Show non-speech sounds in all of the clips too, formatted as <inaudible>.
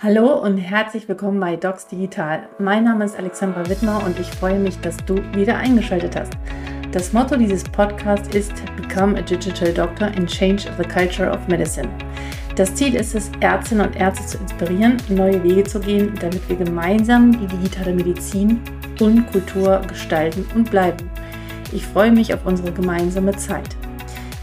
Hallo und herzlich willkommen bei Docs Digital. Mein Name ist Alexandra Wittmer und ich freue mich, dass du wieder eingeschaltet hast. Das Motto dieses Podcasts ist Become a Digital Doctor and Change the Culture of Medicine. Das Ziel ist es, Ärztinnen und Ärzte zu inspirieren, neue Wege zu gehen, damit wir gemeinsam die digitale Medizin und Kultur gestalten und bleiben. Ich freue mich auf unsere gemeinsame Zeit.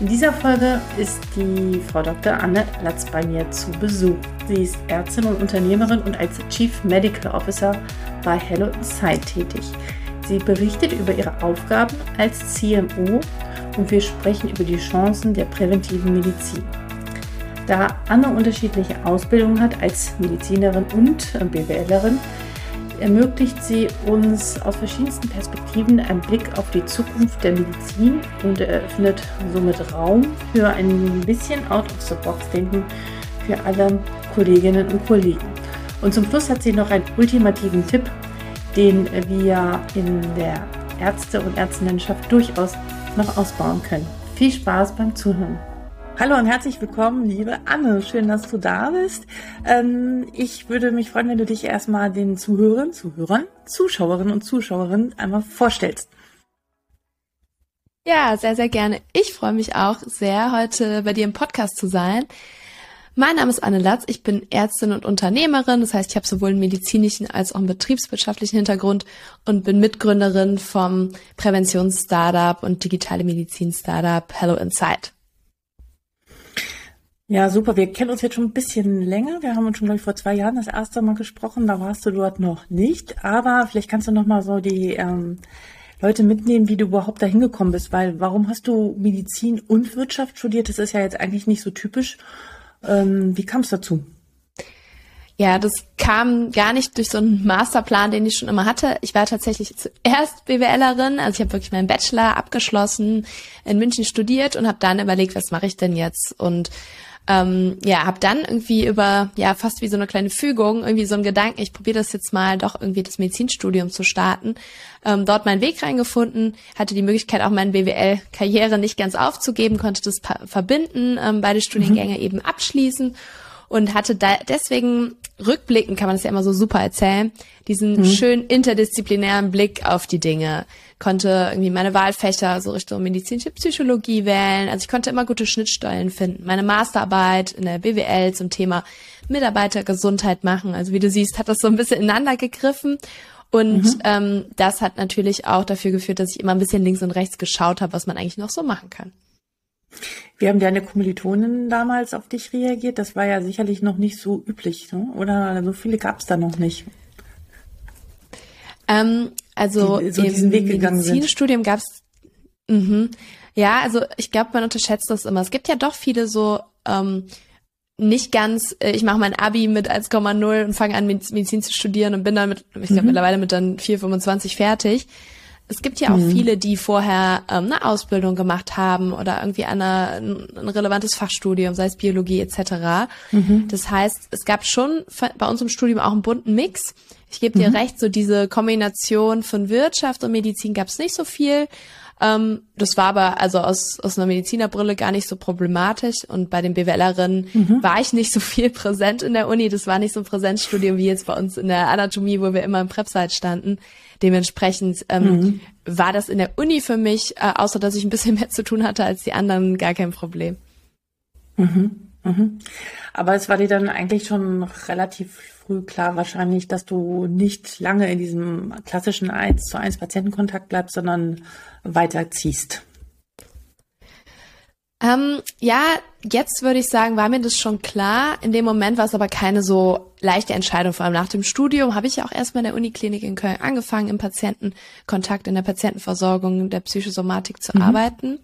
In dieser Folge ist die Frau Dr. Anne Latz bei mir zu Besuch. Sie ist Ärztin und Unternehmerin und als Chief Medical Officer bei Hello Insight tätig. Sie berichtet über ihre Aufgaben als CMO und wir sprechen über die Chancen der präventiven Medizin. Da Anne unterschiedliche Ausbildungen hat als Medizinerin und BWLerin, ermöglicht sie uns aus verschiedensten Perspektiven einen Blick auf die Zukunft der Medizin und eröffnet somit Raum für ein bisschen Out-of-the-Box-Denken für alle Kolleginnen und Kollegen. Und zum Schluss hat sie noch einen ultimativen Tipp, den wir in der Ärzte- und Ärztinnenschaft durchaus noch ausbauen können. Viel Spaß beim Zuhören. Hallo und herzlich willkommen, liebe Anne. Schön, dass du da bist. Ähm, ich würde mich freuen, wenn du dich erstmal den Zuhörern, Zuhörern, Zuschauerinnen und Zuschauerinnen einmal vorstellst. Ja, sehr, sehr gerne. Ich freue mich auch sehr, heute bei dir im Podcast zu sein. Mein Name ist Anne Latz, ich bin Ärztin und Unternehmerin, das heißt, ich habe sowohl einen medizinischen als auch einen betriebswirtschaftlichen Hintergrund und bin Mitgründerin vom Präventions-Startup und digitale Medizin-Startup Hello Insight. Ja, super. Wir kennen uns jetzt schon ein bisschen länger. Wir haben uns schon, glaube ich, vor zwei Jahren das erste Mal gesprochen. Da warst du dort noch nicht. Aber vielleicht kannst du noch mal so die ähm, Leute mitnehmen, wie du überhaupt da hingekommen bist. Weil warum hast du Medizin und Wirtschaft studiert? Das ist ja jetzt eigentlich nicht so typisch. Ähm, wie kam es dazu? Ja, das kam gar nicht durch so einen Masterplan, den ich schon immer hatte. Ich war tatsächlich zuerst BWLerin, also ich habe wirklich meinen Bachelor abgeschlossen, in München studiert und habe dann überlegt, was mache ich denn jetzt? Und ähm, ja, habe dann irgendwie über, ja, fast wie so eine kleine Fügung, irgendwie so einen Gedanken, ich probiere das jetzt mal doch irgendwie das Medizinstudium zu starten, ähm, dort meinen Weg reingefunden, hatte die Möglichkeit auch meine BWL-Karriere nicht ganz aufzugeben, konnte das verbinden, ähm, beide Studiengänge mhm. eben abschließen und hatte da deswegen rückblickend kann man das ja immer so super erzählen, diesen mhm. schön interdisziplinären Blick auf die Dinge. Konnte irgendwie meine Wahlfächer so Richtung medizinische Psychologie wählen. Also ich konnte immer gute Schnittstellen finden. Meine Masterarbeit in der BWL zum Thema Mitarbeitergesundheit machen. Also wie du siehst, hat das so ein bisschen ineinander gegriffen. Und mhm. ähm, das hat natürlich auch dafür geführt, dass ich immer ein bisschen links und rechts geschaut habe, was man eigentlich noch so machen kann. Wie haben deine Kommilitonen damals auf dich reagiert? Das war ja sicherlich noch nicht so üblich, ne? oder so viele gab es da noch nicht. Ähm, also die, so im Medizinstudium gab es mhm. ja, also ich glaube, man unterschätzt das immer. Es gibt ja doch viele so ähm, nicht ganz, äh, ich mache mein Abi mit 1,0 und fange an Medizin zu studieren und bin dann mit, ich glaube mhm. mittlerweile mit dann 4,25 fertig. Es gibt ja auch mhm. viele, die vorher ähm, eine Ausbildung gemacht haben oder irgendwie eine, ein relevantes Fachstudium, sei es Biologie etc. Mhm. Das heißt, es gab schon bei uns im Studium auch einen bunten Mix. Ich gebe dir mhm. recht, so diese Kombination von Wirtschaft und Medizin gab es nicht so viel. Ähm, das war aber also aus, aus einer Medizinerbrille gar nicht so problematisch und bei den BWLerinnen mhm. war ich nicht so viel <laughs> präsent in der Uni. Das war nicht so ein Präsenzstudium wie jetzt bei uns in der Anatomie, wo wir immer im Prepsite standen. Dementsprechend ähm, mhm. war das in der Uni für mich, äh, außer dass ich ein bisschen <laughs> mehr zu tun hatte als die anderen, gar kein Problem. Mhm. Mhm. Aber es war dir dann eigentlich schon relativ früh klar wahrscheinlich, dass du nicht lange in diesem klassischen 1 zu 1 Patientenkontakt bleibst, sondern weiterziehst. Ähm, ja, jetzt würde ich sagen, war mir das schon klar. In dem Moment war es aber keine so leichte Entscheidung. Vor allem nach dem Studium habe ich ja auch erstmal in der Uniklinik in Köln angefangen, im Patientenkontakt, in der Patientenversorgung, der Psychosomatik zu mhm. arbeiten.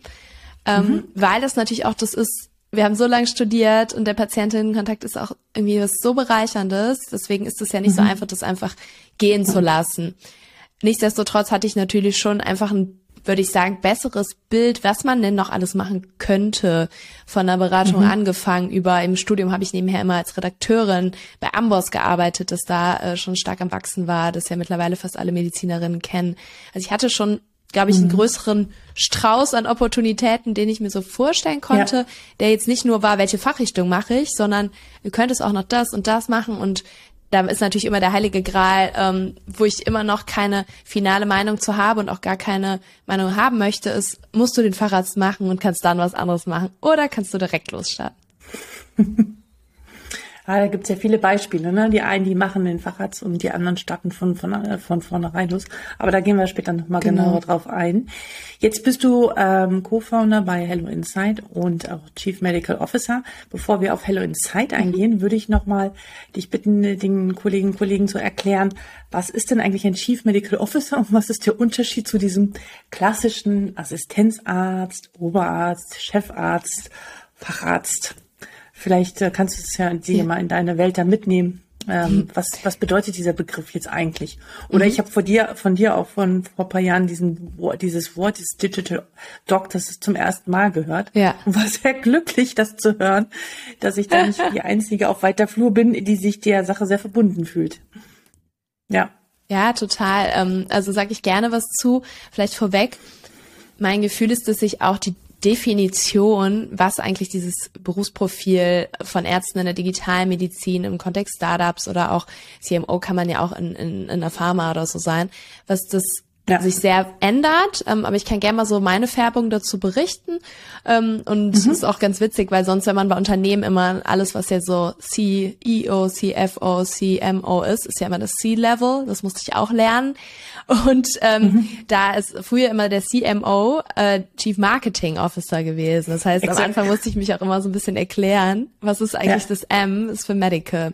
Ähm, mhm. Weil das natürlich auch das ist, wir haben so lange studiert und der Patientinnenkontakt ist auch irgendwie was so bereicherndes. Deswegen ist es ja nicht mhm. so einfach, das einfach gehen zu lassen. Nichtsdestotrotz hatte ich natürlich schon einfach ein würde ich sagen, besseres Bild, was man denn noch alles machen könnte. Von der Beratung mhm. angefangen über im Studium habe ich nebenher immer als Redakteurin bei Amboss gearbeitet, das da äh, schon stark am Wachsen war, das ja mittlerweile fast alle Medizinerinnen kennen. Also ich hatte schon glaube ich, einen mhm. größeren Strauß an Opportunitäten, den ich mir so vorstellen konnte, ja. der jetzt nicht nur war, welche Fachrichtung mache ich, sondern du könntest auch noch das und das machen und da ist natürlich immer der heilige Gral, ähm, wo ich immer noch keine finale Meinung zu habe und auch gar keine Meinung haben möchte, ist, musst du den Facharzt machen und kannst dann was anderes machen oder kannst du direkt losstarten? <laughs> Ja, da gibt's ja viele Beispiele. Ne? Die einen, die machen den Facharzt und die anderen starten von, von, äh, von vornherein los. Aber da gehen wir später nochmal genau. genauer drauf ein. Jetzt bist du ähm, Co-Founder bei Hello Insight und auch Chief Medical Officer. Bevor wir auf Hello Insight eingehen, würde ich nochmal dich bitten, den Kolleginnen und Kollegen zu erklären, was ist denn eigentlich ein Chief Medical Officer und was ist der Unterschied zu diesem klassischen Assistenzarzt, Oberarzt, Chefarzt, Facharzt? Vielleicht äh, kannst du es ja dir ja. mal in deine Welt da mitnehmen. Ähm, mhm. was, was bedeutet dieser Begriff jetzt eigentlich? Oder mhm. ich habe von dir, von dir auch von vor ein paar Jahren diesen, dieses Wort, dieses Digital Doctors zum ersten Mal gehört. Ja. Und war sehr glücklich, das zu hören, dass ich da nicht <laughs> die Einzige auf weiter Flur bin, die sich der Sache sehr verbunden fühlt. Ja. Ja, total. Ähm, also sage ich gerne was zu. Vielleicht vorweg. Mein Gefühl ist, dass sich auch die Definition, was eigentlich dieses Berufsprofil von Ärzten in der Digitalmedizin im Kontext Startups oder auch CMO kann man ja auch in, in, in der Pharma oder so sein, was das ja. sich sehr ändert. Ähm, aber ich kann gerne mal so meine Färbung dazu berichten. Ähm, und es mhm. ist auch ganz witzig, weil sonst, wenn man bei Unternehmen immer alles, was ja so CEO, CFO, CMO ist, ist ja immer das C-Level. Das musste ich auch lernen. Und ähm, mhm. da ist früher immer der CMO äh, Chief Marketing Officer gewesen. Das heißt, Exakt. am Anfang musste ich mich auch immer so ein bisschen erklären, was ist eigentlich ja. das M, ist für Medical.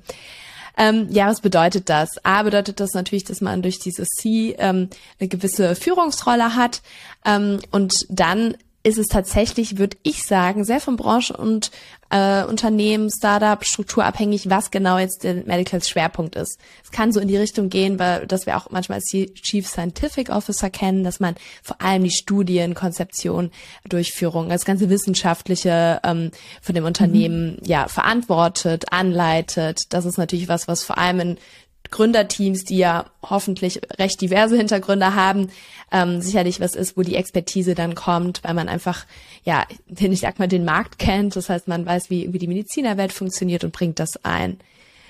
Ähm, ja, was bedeutet das? A, bedeutet das natürlich, dass man durch dieses C ähm, eine gewisse Führungsrolle hat ähm, und dann ist es tatsächlich, würde ich sagen, sehr von Branche und äh, Unternehmen, Startup, strukturabhängig, was genau jetzt der Medical Schwerpunkt ist. Es kann so in die Richtung gehen, weil dass wir auch manchmal als Chief Scientific Officer kennen, dass man vor allem die Studien, Konzeption, Durchführung, das ganze Wissenschaftliche ähm, von dem Unternehmen mhm. ja verantwortet, anleitet. Das ist natürlich was, was vor allem in Gründerteams, die ja hoffentlich recht diverse Hintergründe haben, ähm, sicherlich was ist, wo die Expertise dann kommt, weil man einfach, ja, den, ich sag mal, den Markt kennt. Das heißt, man weiß, wie, wie die Medizinerwelt funktioniert und bringt das ein.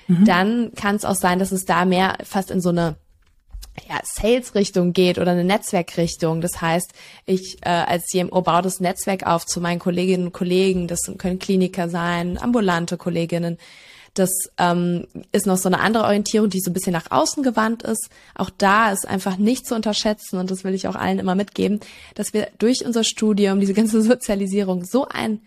Mhm. Dann kann es auch sein, dass es da mehr fast in so eine ja, Sales-Richtung geht oder eine Netzwerkrichtung. Das heißt, ich äh, als CMO baue das Netzwerk auf zu meinen Kolleginnen und Kollegen. Das können Kliniker sein, ambulante Kolleginnen, das ähm, ist noch so eine andere Orientierung, die so ein bisschen nach außen gewandt ist. Auch da ist einfach nicht zu unterschätzen und das will ich auch allen immer mitgeben, dass wir durch unser Studium, diese ganze <laughs> Sozialisierung so ein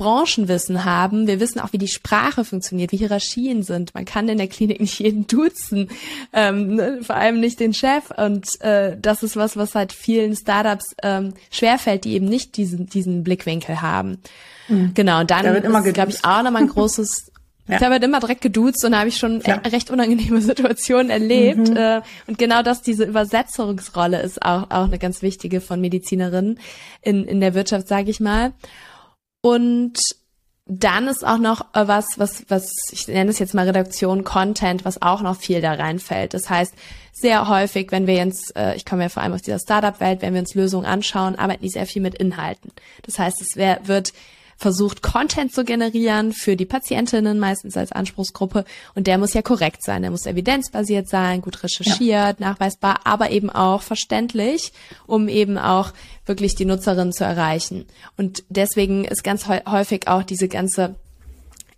Branchenwissen haben. Wir wissen auch, wie die Sprache funktioniert, wie Hierarchien sind. Man kann in der Klinik nicht jeden duzen, ähm, ne? vor allem nicht den Chef. Und äh, das ist was, was halt vielen Startups ähm, schwerfällt, die eben nicht diesen, diesen Blickwinkel haben. Mhm. Genau, und dann da ist, glaube ich, auch nochmal ein <laughs> großes ja. Ich habe halt immer direkt geduzt und da habe ich schon ja. recht unangenehme <laughs> Situationen erlebt. Mhm. Äh, und genau das, diese Übersetzungsrolle ist auch, auch eine ganz wichtige von Medizinerinnen in, in der Wirtschaft, sage ich mal. Und dann ist auch noch äh, was, was, was, ich nenne es jetzt mal Redaktion, Content, was auch noch viel da reinfällt. Das heißt, sehr häufig, wenn wir jetzt, äh, ich komme ja vor allem aus dieser Startup-Welt, wenn wir uns Lösungen anschauen, arbeiten die sehr viel mit Inhalten. Das heißt, es wär, wird versucht, Content zu generieren für die Patientinnen, meistens als Anspruchsgruppe. Und der muss ja korrekt sein. Der muss evidenzbasiert sein, gut recherchiert, ja. nachweisbar, aber eben auch verständlich, um eben auch wirklich die Nutzerin zu erreichen. Und deswegen ist ganz häufig auch diese ganze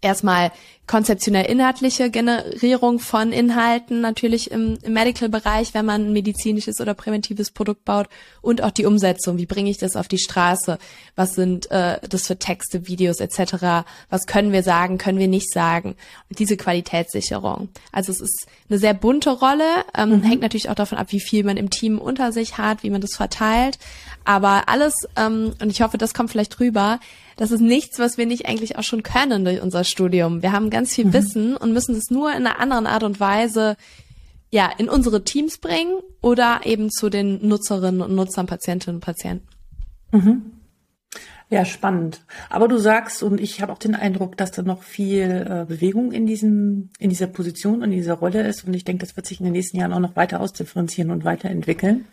erstmal konzeptionell inhaltliche Generierung von Inhalten natürlich im, im Medical-Bereich, wenn man ein medizinisches oder präventives Produkt baut und auch die Umsetzung. Wie bringe ich das auf die Straße? Was sind äh, das für Texte, Videos etc.? Was können wir sagen, können wir nicht sagen? Und diese Qualitätssicherung. Also es ist eine sehr bunte Rolle, ähm, mhm. hängt natürlich auch davon ab, wie viel man im Team unter sich hat, wie man das verteilt. Aber alles, ähm, und ich hoffe, das kommt vielleicht rüber, das ist nichts, was wir nicht eigentlich auch schon können durch unser Studium. Wir haben ganz viel mhm. Wissen und müssen es nur in einer anderen Art und Weise ja, in unsere Teams bringen oder eben zu den Nutzerinnen und Nutzern, Patientinnen und Patienten. Mhm. Ja, spannend. Aber du sagst, und ich habe auch den Eindruck, dass da noch viel äh, Bewegung in diesem, in dieser Position und in dieser Rolle ist. Und ich denke, das wird sich in den nächsten Jahren auch noch weiter ausdifferenzieren und weiterentwickeln,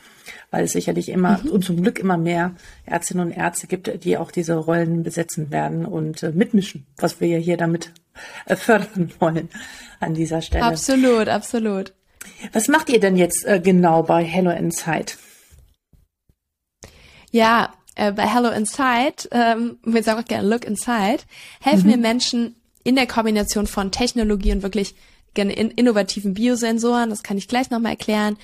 weil es sicherlich immer mhm. und zum Glück immer mehr Ärztinnen und Ärzte gibt, die auch diese Rollen besetzen werden und äh, mitmischen, was wir ja hier damit äh, fördern <laughs> wollen an dieser Stelle. Absolut, absolut. Was macht ihr denn jetzt genau bei Hello Insight? Ja, äh, bei Hello Inside, ähm, wir sagen auch gerne Look Inside, helfen mhm. wir Menschen in der Kombination von Technologie und wirklich gerne in, innovativen Biosensoren, das kann ich gleich nochmal erklären,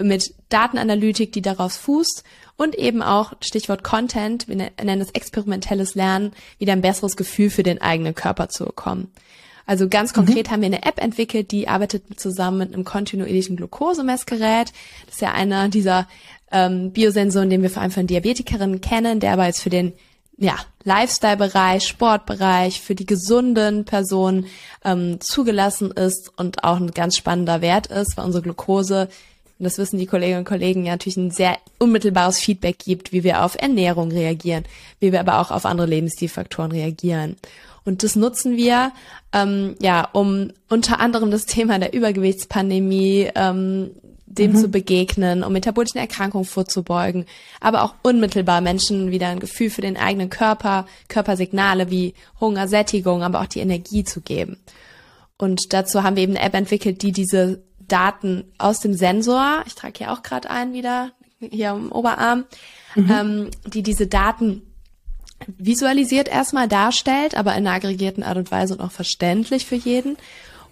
mit Datenanalytik, die darauf fußt und eben auch Stichwort Content, wir ne-, nennen es experimentelles Lernen, wieder ein besseres Gefühl für den eigenen Körper zu bekommen. Also ganz konkret mhm. haben wir eine App entwickelt, die arbeitet zusammen mit einem kontinuierlichen Glukosemessgerät. Das ist ja einer dieser ähm, Biosensoren, den wir vor allem von Diabetikerinnen kennen, der aber jetzt für den ja, Lifestyle-Bereich, Sportbereich, für die gesunden Personen ähm, zugelassen ist und auch ein ganz spannender Wert ist, weil unsere Glucose, und das wissen die Kolleginnen und Kollegen, ja natürlich ein sehr unmittelbares Feedback gibt, wie wir auf Ernährung reagieren, wie wir aber auch auf andere Lebensstilfaktoren reagieren. Und das nutzen wir, ähm, ja, um unter anderem das Thema der Übergewichtspandemie ähm, dem mhm. zu begegnen, um metabolischen Erkrankungen vorzubeugen, aber auch unmittelbar Menschen wieder ein Gefühl für den eigenen Körper, Körpersignale wie Hunger, Sättigung, aber auch die Energie zu geben. Und dazu haben wir eben eine App entwickelt, die diese Daten aus dem Sensor, ich trage hier auch gerade ein wieder, hier am Oberarm, mhm. ähm, die diese Daten visualisiert erstmal darstellt, aber in einer aggregierten Art und Weise und auch verständlich für jeden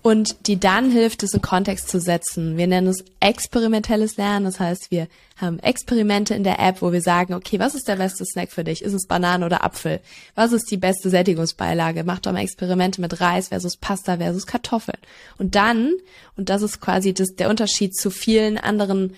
und die dann hilft, es in Kontext zu setzen. Wir nennen es experimentelles Lernen. Das heißt, wir haben Experimente in der App, wo wir sagen, okay, was ist der beste Snack für dich? Ist es Banane oder Apfel? Was ist die beste Sättigungsbeilage? Mach doch mal Experimente mit Reis versus Pasta versus Kartoffeln. Und dann, und das ist quasi das, der Unterschied zu vielen anderen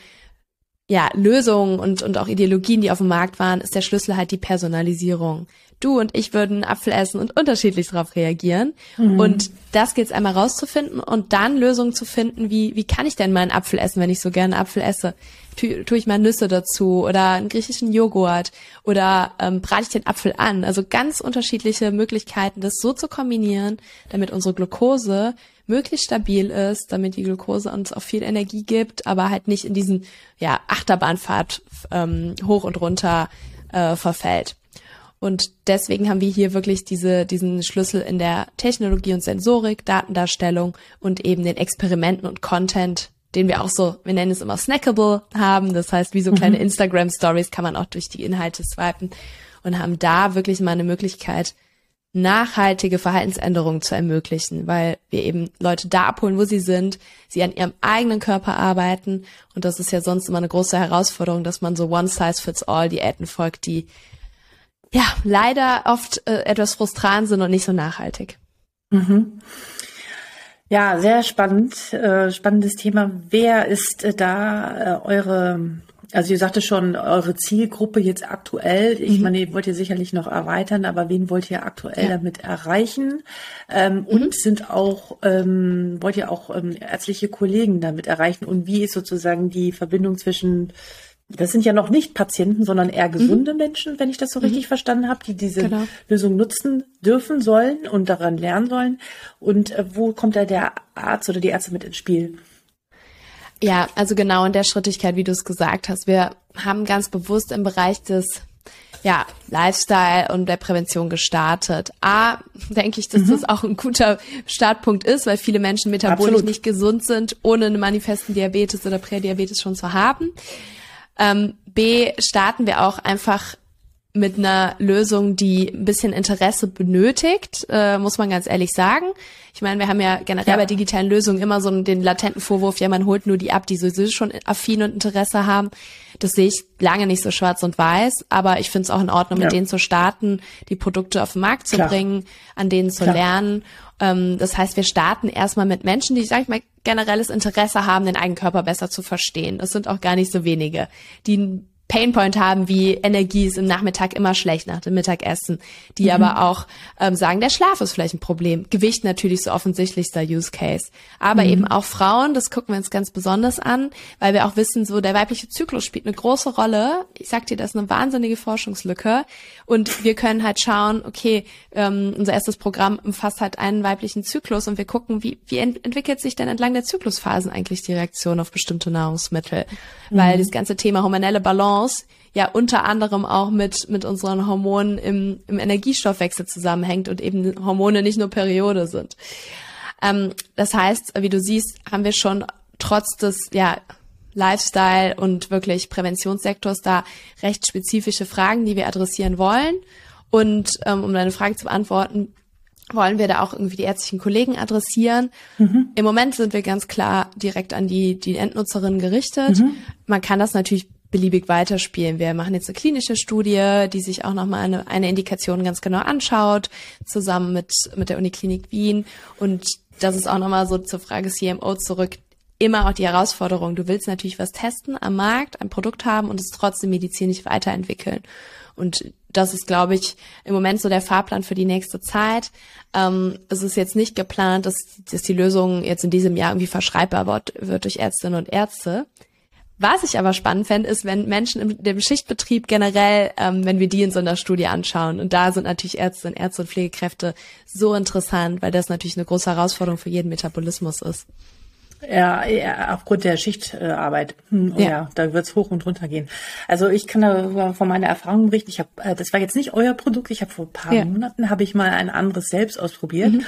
ja, Lösungen und, und auch Ideologien, die auf dem Markt waren, ist der Schlüssel halt die Personalisierung du und ich würden Apfel essen und unterschiedlich darauf reagieren. Mhm. Und das gilt es einmal rauszufinden und dann Lösungen zu finden, wie, wie kann ich denn mal einen Apfel essen, wenn ich so gerne Apfel esse? Tue, tue ich mal Nüsse dazu oder einen griechischen Joghurt oder ähm, brate ich den Apfel an? Also ganz unterschiedliche Möglichkeiten, das so zu kombinieren, damit unsere Glucose möglichst stabil ist, damit die Glucose uns auch viel Energie gibt, aber halt nicht in diesen ja, Achterbahnfahrt ähm, hoch und runter äh, verfällt. Und deswegen haben wir hier wirklich diese, diesen Schlüssel in der Technologie und Sensorik, Datendarstellung und eben den Experimenten und Content, den wir auch so, wir nennen es immer snackable haben. Das heißt, wie so kleine mhm. Instagram Stories kann man auch durch die Inhalte swipen und haben da wirklich mal eine Möglichkeit, nachhaltige Verhaltensänderungen zu ermöglichen, weil wir eben Leute da abholen, wo sie sind, sie an ihrem eigenen Körper arbeiten und das ist ja sonst immer eine große Herausforderung, dass man so One Size Fits All Diäten folgt, die ja leider oft äh, etwas frustrant sind und nicht so nachhaltig. Mhm. Ja, sehr spannend, äh, spannendes Thema. Wer ist äh, da äh, eure, also ihr sagte schon, eure Zielgruppe jetzt aktuell? Ich mhm. meine, ihr wollt ihr sicherlich noch erweitern, aber wen wollt ihr aktuell ja. damit erreichen? Ähm, mhm. Und sind auch, ähm, wollt ihr auch ähm, ärztliche Kollegen damit erreichen? Und wie ist sozusagen die Verbindung zwischen das sind ja noch nicht Patienten, sondern eher mhm. gesunde mhm. Menschen, wenn ich das so richtig mhm. verstanden habe, die diese genau. Lösung nutzen dürfen sollen und daran lernen sollen. Und äh, wo kommt da der Arzt oder die Ärzte mit ins Spiel? Ja, also genau in der Schrittigkeit, wie du es gesagt hast. Wir haben ganz bewusst im Bereich des ja, Lifestyle und der Prävention gestartet. A, denke ich, dass mhm. das auch ein guter Startpunkt ist, weil viele Menschen metabolisch Absolut. nicht gesund sind, ohne einen manifesten Diabetes oder Prädiabetes schon zu haben. Ähm, B, starten wir auch einfach mit einer Lösung, die ein bisschen Interesse benötigt, äh, muss man ganz ehrlich sagen. Ich meine, wir haben ja generell ja. bei digitalen Lösungen immer so den latenten Vorwurf, ja, man holt nur die ab, die sowieso schon affin und Interesse haben. Das sehe ich lange nicht so schwarz und weiß, aber ich finde es auch in Ordnung, ja. mit denen zu starten, die Produkte auf den Markt zu Klar. bringen, an denen zu Klar. lernen. Ähm, das heißt, wir starten erstmal mit Menschen, die, sag ich mal, generelles Interesse haben, den eigenen Körper besser zu verstehen. Das sind auch gar nicht so wenige, die Painpoint haben, wie Energie ist im Nachmittag immer schlecht nach dem Mittagessen, die mhm. aber auch ähm, sagen, der Schlaf ist vielleicht ein Problem. Gewicht natürlich so offensichtlichster Use Case. Aber mhm. eben auch Frauen, das gucken wir uns ganz besonders an, weil wir auch wissen, so der weibliche Zyklus spielt eine große Rolle. Ich sag dir, das ist eine wahnsinnige Forschungslücke. Und wir können halt schauen, okay, ähm, unser erstes Programm umfasst halt einen weiblichen Zyklus und wir gucken, wie, wie ent entwickelt sich denn entlang der Zyklusphasen eigentlich die Reaktion auf bestimmte Nahrungsmittel. Mhm. Weil das ganze Thema hormonelle Balance Balance ja unter anderem auch mit, mit unseren Hormonen im, im Energiestoffwechsel zusammenhängt und eben Hormone nicht nur Periode sind. Ähm, das heißt, wie du siehst, haben wir schon trotz des, ja, Lifestyle und wirklich Präventionssektors da recht spezifische Fragen, die wir adressieren wollen. Und ähm, um deine Frage zu beantworten, wollen wir da auch irgendwie die ärztlichen Kollegen adressieren. Mhm. Im Moment sind wir ganz klar direkt an die, die Endnutzerinnen gerichtet. Mhm. Man kann das natürlich beliebig weiterspielen. Wir machen jetzt eine klinische Studie, die sich auch nochmal eine, eine Indikation ganz genau anschaut, zusammen mit, mit der Uniklinik Wien. Und das ist auch nochmal so zur Frage CMO zurück. Immer auch die Herausforderung. Du willst natürlich was testen am Markt, ein Produkt haben und es trotzdem medizinisch weiterentwickeln. Und das ist, glaube ich, im Moment so der Fahrplan für die nächste Zeit. Ähm, es ist jetzt nicht geplant, dass, dass die Lösung jetzt in diesem Jahr irgendwie verschreibbar wird, wird durch Ärztinnen und Ärzte. Was ich aber spannend fände, ist, wenn Menschen im dem Schichtbetrieb generell, ähm, wenn wir die in so einer Studie anschauen. Und da sind natürlich Ärzte Ärzte und Pflegekräfte so interessant, weil das natürlich eine große Herausforderung für jeden Metabolismus ist. Ja, ja aufgrund der Schichtarbeit. Hm, oh ja. ja. da wird's hoch und runter gehen. Also ich kann da von meiner Erfahrung berichten. Ich habe, äh, das war jetzt nicht euer Produkt. Ich habe vor ein paar ja. Monaten habe ich mal ein anderes selbst ausprobiert. Mhm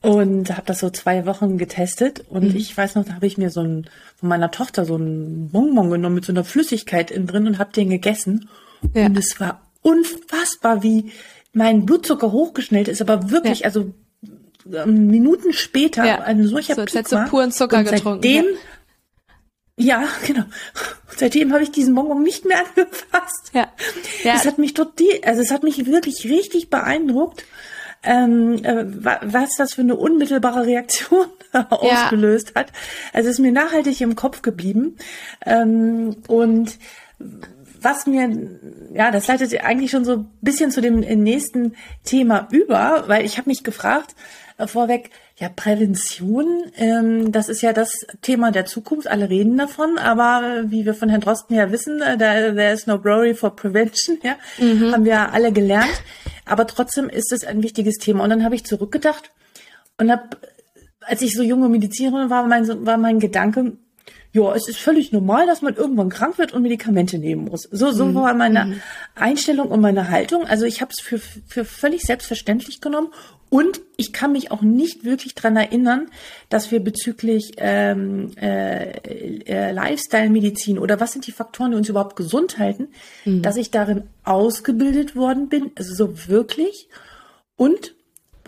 und habe das so zwei Wochen getestet und mhm. ich weiß noch, da habe ich mir so ein von meiner Tochter so ein Bonbon genommen mit so einer Flüssigkeit innen drin und habe den gegessen ja. und es war unfassbar, wie mein Blutzucker hochgeschnellt ist, aber wirklich, ja. also ähm, Minuten später ja. ein solcher so, Peak war. puren Zucker und getrunken. Seitdem, ja. ja, <laughs> genau. Und seitdem habe ich diesen Bonbon nicht mehr <laughs> angefasst. Ja. ja. Das hat mich total, also es hat mich wirklich richtig beeindruckt ähm, äh, was das für eine unmittelbare Reaktion <laughs> ausgelöst hat. Also ist mir nachhaltig im Kopf geblieben. Ähm, und was mir, ja, das leitet eigentlich schon so ein bisschen zu dem nächsten Thema über, weil ich habe mich gefragt, vorweg, ja, Prävention, ähm, das ist ja das Thema der Zukunft. Alle reden davon, aber wie wir von Herrn Drosten ja wissen, äh, there is no glory for prevention, ja, mhm. haben wir alle gelernt. Aber trotzdem ist es ein wichtiges Thema. Und dann habe ich zurückgedacht und habe, als ich so junge Medizinerin war, mein, war mein Gedanke, ja, es ist völlig normal, dass man irgendwann krank wird und Medikamente nehmen muss. So, so mhm. war meine mhm. Einstellung und meine Haltung. Also ich habe es für, für völlig selbstverständlich genommen und ich kann mich auch nicht wirklich dran erinnern, dass wir bezüglich ähm, äh, äh, Lifestyle-Medizin oder was sind die Faktoren, die uns überhaupt gesund halten, mhm. dass ich darin ausgebildet worden bin, also so wirklich. Und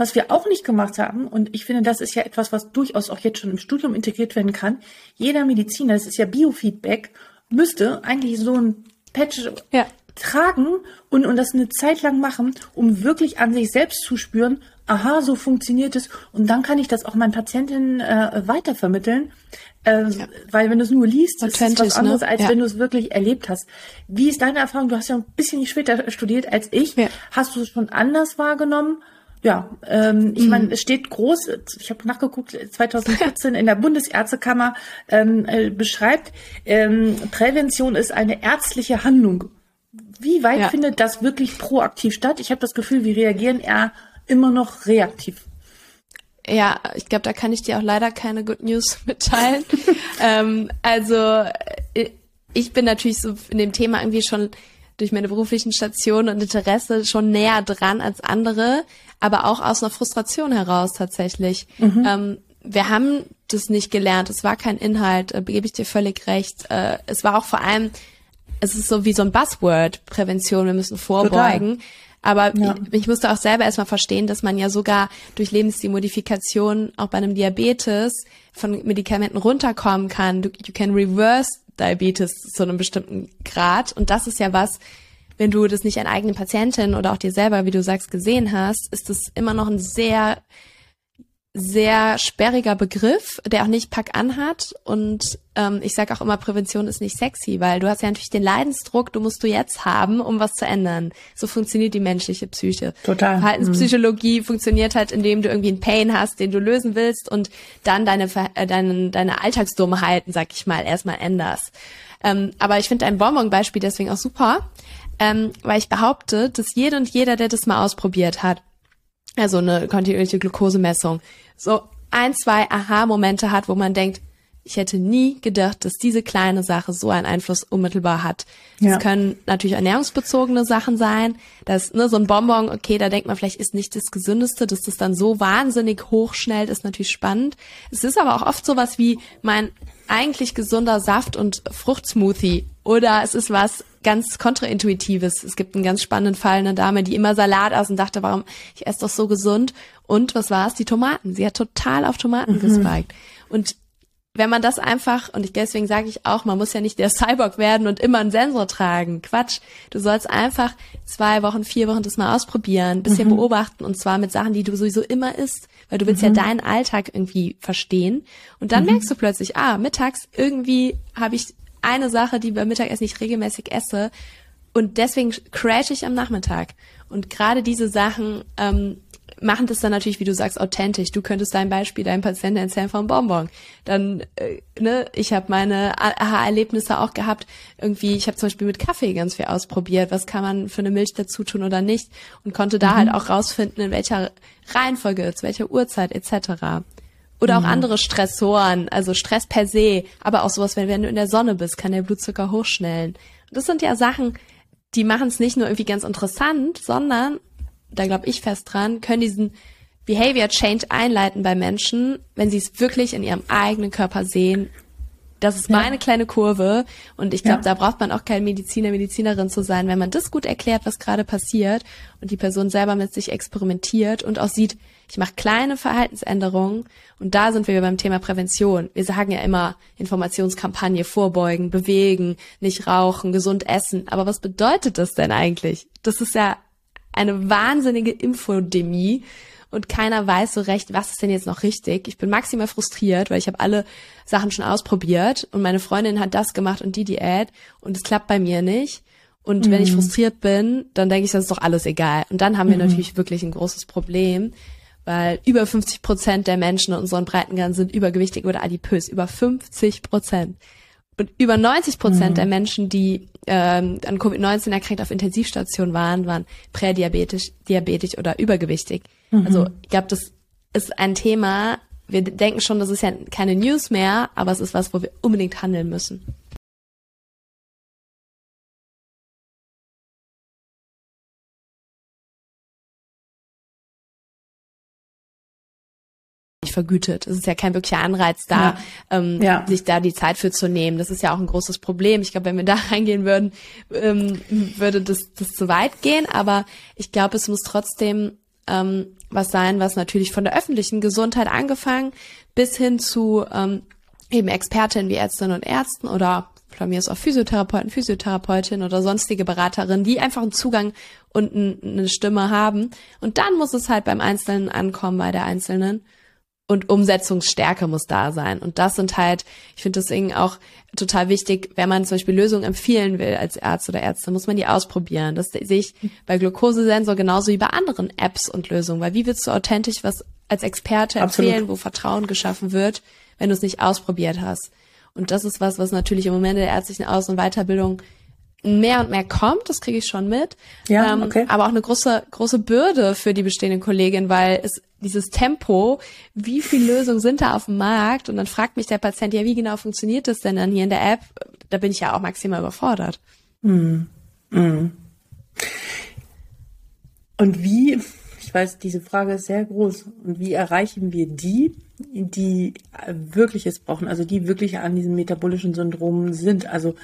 was wir auch nicht gemacht haben, und ich finde, das ist ja etwas, was durchaus auch jetzt schon im Studium integriert werden kann, jeder Mediziner, das ist ja Biofeedback, müsste eigentlich so ein Patch ja. tragen und, und das eine Zeit lang machen, um wirklich an sich selbst zu spüren, aha, so funktioniert es. Und dann kann ich das auch meinen Patientinnen äh, weitervermitteln. Äh, ja. Weil wenn du es nur liest, ist es was anderes, ne? als ja. wenn du es wirklich erlebt hast. Wie ist deine Erfahrung? Du hast ja ein bisschen später studiert als ich. Ja. Hast du es schon anders wahrgenommen? Ja, ähm, ich mhm. meine, es steht groß, ich habe nachgeguckt, 2014 in der Bundesärztekammer ähm, äh, beschreibt, ähm, Prävention ist eine ärztliche Handlung. Wie weit ja. findet das wirklich proaktiv statt? Ich habe das Gefühl, wir reagieren eher immer noch reaktiv. Ja, ich glaube, da kann ich dir auch leider keine Good News <laughs> mitteilen. ähm, also äh, ich bin natürlich so in dem Thema irgendwie schon durch meine beruflichen Stationen und Interesse schon näher dran als andere, aber auch aus einer Frustration heraus tatsächlich. Mhm. Ähm, wir haben das nicht gelernt, es war kein Inhalt, äh, gebe ich dir völlig recht. Äh, es war auch vor allem, es ist so wie so ein Buzzword, Prävention, wir müssen vorbeugen. Total. Aber ja. ich, ich, musste auch selber erstmal verstehen, dass man ja sogar durch Lebensstilmodifikation auch bei einem Diabetes von Medikamenten runterkommen kann. Du, you can reverse Diabetes zu einem bestimmten Grad. Und das ist ja was, wenn du das nicht an eigenen Patientinnen oder auch dir selber, wie du sagst, gesehen hast, ist das immer noch ein sehr sehr sperriger Begriff, der auch nicht Pack anhat. Und ähm, ich sage auch immer, Prävention ist nicht sexy, weil du hast ja natürlich den Leidensdruck, du musst du jetzt haben, um was zu ändern. So funktioniert die menschliche Psyche. Total. Verhaltenspsychologie mhm. funktioniert halt, indem du irgendwie einen Pain hast, den du lösen willst und dann deine, äh, deine, deine Alltagsdummheiten, sag ich mal, erstmal änderst. Ähm, aber ich finde dein Bonbon-Beispiel deswegen auch super, ähm, weil ich behaupte, dass jede und jeder, der das mal ausprobiert hat, also eine kontinuierliche Glukosemessung, so ein, zwei Aha-Momente hat, wo man denkt, ich hätte nie gedacht, dass diese kleine Sache so einen Einfluss unmittelbar hat. Ja. Das können natürlich ernährungsbezogene Sachen sein. Das, ne, so ein Bonbon, okay, da denkt man vielleicht ist nicht das Gesündeste, dass das dann so wahnsinnig hochschnellt, ist natürlich spannend. Es ist aber auch oft sowas wie mein eigentlich gesunder Saft- und Fruchtsmoothie. Oder es ist was ganz kontraintuitives. Es gibt einen ganz spannenden Fall, eine Dame, die immer Salat aß und dachte, warum, ich esse doch so gesund. Und was war es? Die Tomaten. Sie hat total auf Tomaten mhm. gespiked. Und wenn man das einfach, und ich, deswegen sage ich auch, man muss ja nicht der Cyborg werden und immer einen Sensor tragen. Quatsch. Du sollst einfach zwei Wochen, vier Wochen das mal ausprobieren, bisschen mhm. beobachten und zwar mit Sachen, die du sowieso immer isst, weil du willst mhm. ja deinen Alltag irgendwie verstehen. Und dann mhm. merkst du plötzlich, ah, mittags irgendwie habe ich eine Sache, die beim Mittagessen nicht regelmäßig esse und deswegen crash ich am Nachmittag. Und gerade diese Sachen ähm, machen das dann natürlich, wie du sagst, authentisch. Du könntest dein Beispiel deinem Patienten erzählen vom Bonbon. Dann, äh, ne, ich habe meine Aha-Erlebnisse auch gehabt. Irgendwie, ich habe zum Beispiel mit Kaffee ganz viel ausprobiert. Was kann man für eine Milch dazu tun oder nicht? Und konnte da mhm. halt auch rausfinden, in welcher Reihenfolge, zu welcher Uhrzeit etc. Oder auch mhm. andere Stressoren, also Stress per se, aber auch sowas, wenn, wenn du in der Sonne bist, kann der Blutzucker hochschnellen. Das sind ja Sachen, die machen es nicht nur irgendwie ganz interessant, sondern da glaube ich fest dran, können diesen Behavior Change einleiten bei Menschen, wenn sie es wirklich in ihrem eigenen Körper sehen. Das ist ja. meine kleine Kurve und ich glaube, ja. da braucht man auch kein Mediziner, Medizinerin zu sein, wenn man das gut erklärt, was gerade passiert und die Person selber mit sich experimentiert und auch sieht, ich mache kleine Verhaltensänderungen und da sind wir beim Thema Prävention. Wir sagen ja immer Informationskampagne, vorbeugen, bewegen, nicht rauchen, gesund essen. Aber was bedeutet das denn eigentlich? Das ist ja eine wahnsinnige Infodemie und keiner weiß so recht, was ist denn jetzt noch richtig. Ich bin maximal frustriert, weil ich habe alle Sachen schon ausprobiert und meine Freundin hat das gemacht und die Diät und es klappt bei mir nicht. Und mhm. wenn ich mhm. frustriert bin, dann denke ich, das ist doch alles egal. Und dann haben wir mhm. natürlich wirklich ein großes Problem, weil über 50 Prozent der Menschen in unseren Breitengraden sind übergewichtig oder adipös. Über 50 Prozent. Und über 90 Prozent mhm. der Menschen, die ähm, an Covid-19 erkrankt auf Intensivstation waren, waren prädiabetisch, diabetisch oder übergewichtig. Mhm. Also ich glaube, das ist ein Thema, wir denken schon, das ist ja keine News mehr, aber es ist was, wo wir unbedingt handeln müssen. Nicht vergütet. Es ist ja kein wirklicher Anreiz da, ja. Ähm, ja. sich da die Zeit für zu nehmen. Das ist ja auch ein großes Problem. Ich glaube, wenn wir da <laughs> reingehen würden, ähm, würde das, das zu weit gehen. Aber ich glaube, es muss trotzdem ähm, was sein, was natürlich von der öffentlichen Gesundheit angefangen bis hin zu ähm, eben Expertinnen wie Ärztinnen und Ärzten oder von mir ist auch Physiotherapeuten, Physiotherapeutin oder sonstige Beraterinnen, die einfach einen Zugang und eine Stimme haben. Und dann muss es halt beim Einzelnen ankommen, bei der Einzelnen und Umsetzungsstärke muss da sein. Und das sind halt, ich finde deswegen auch total wichtig, wenn man zum Beispiel Lösungen empfehlen will als Arzt oder Ärzte, muss man die ausprobieren. Das sehe ich bei Glukosesensor genauso wie bei anderen Apps und Lösungen. Weil wie willst du authentisch was als Experte empfehlen, Absolut. wo Vertrauen geschaffen wird, wenn du es nicht ausprobiert hast? Und das ist was, was natürlich im Moment der ärztlichen Aus- und Weiterbildung mehr und mehr kommt, das kriege ich schon mit. Ja, ähm, okay. Aber auch eine große, große Bürde für die bestehenden Kolleginnen, weil es dieses Tempo, wie viele Lösungen sind da auf dem Markt? Und dann fragt mich der Patient, ja, wie genau funktioniert das denn dann hier in der App? Da bin ich ja auch maximal überfordert. Mm, mm. Und wie, ich weiß, diese Frage ist sehr groß, und wie erreichen wir die, die wirklich es brauchen, also die wirklich an diesem metabolischen Syndrom sind? Also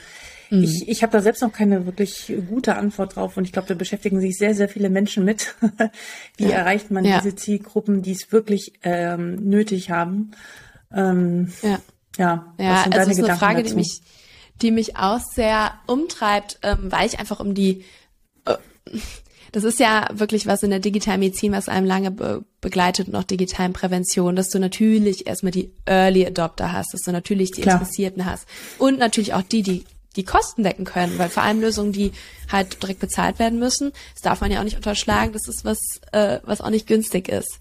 Mhm. Ich, ich habe da selbst noch keine wirklich gute Antwort drauf und ich glaube, da beschäftigen sich sehr, sehr viele Menschen mit. <laughs> Wie ja. erreicht man ja. diese Zielgruppen, die es wirklich ähm, nötig haben? Ähm, ja. Ja, ja also das ist eine Frage, dazu? die mich, die mich auch sehr umtreibt, ähm, weil ich einfach um die äh, das ist ja wirklich was in der digitalen Medizin, was einem lange be begleitet und auch digitalen Prävention, dass du natürlich erstmal die Early Adopter hast, dass du natürlich die Klar. Interessierten hast und natürlich auch die, die die Kosten decken können, weil vor allem Lösungen, die halt direkt bezahlt werden müssen, das darf man ja auch nicht unterschlagen, das ist was, äh, was auch nicht günstig ist.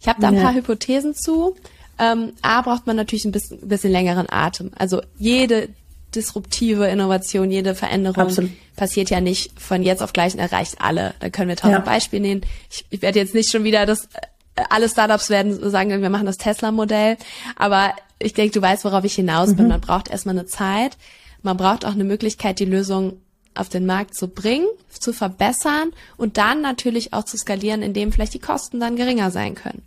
Ich habe da ein ja. paar Hypothesen zu. Ähm, A braucht man natürlich ein bisschen, bisschen längeren Atem. Also jede disruptive Innovation, jede Veränderung Absolut. passiert ja nicht von jetzt auf gleich und erreicht alle. Da können wir tausend ja. Beispiele nehmen. Ich, ich werde jetzt nicht schon wieder das, äh, alle Startups werden sagen, wir machen das Tesla-Modell. Aber ich denke, du weißt, worauf ich hinaus bin. Mhm. Man braucht erstmal eine Zeit. Man braucht auch eine Möglichkeit, die Lösung auf den Markt zu bringen, zu verbessern und dann natürlich auch zu skalieren, indem vielleicht die Kosten dann geringer sein können.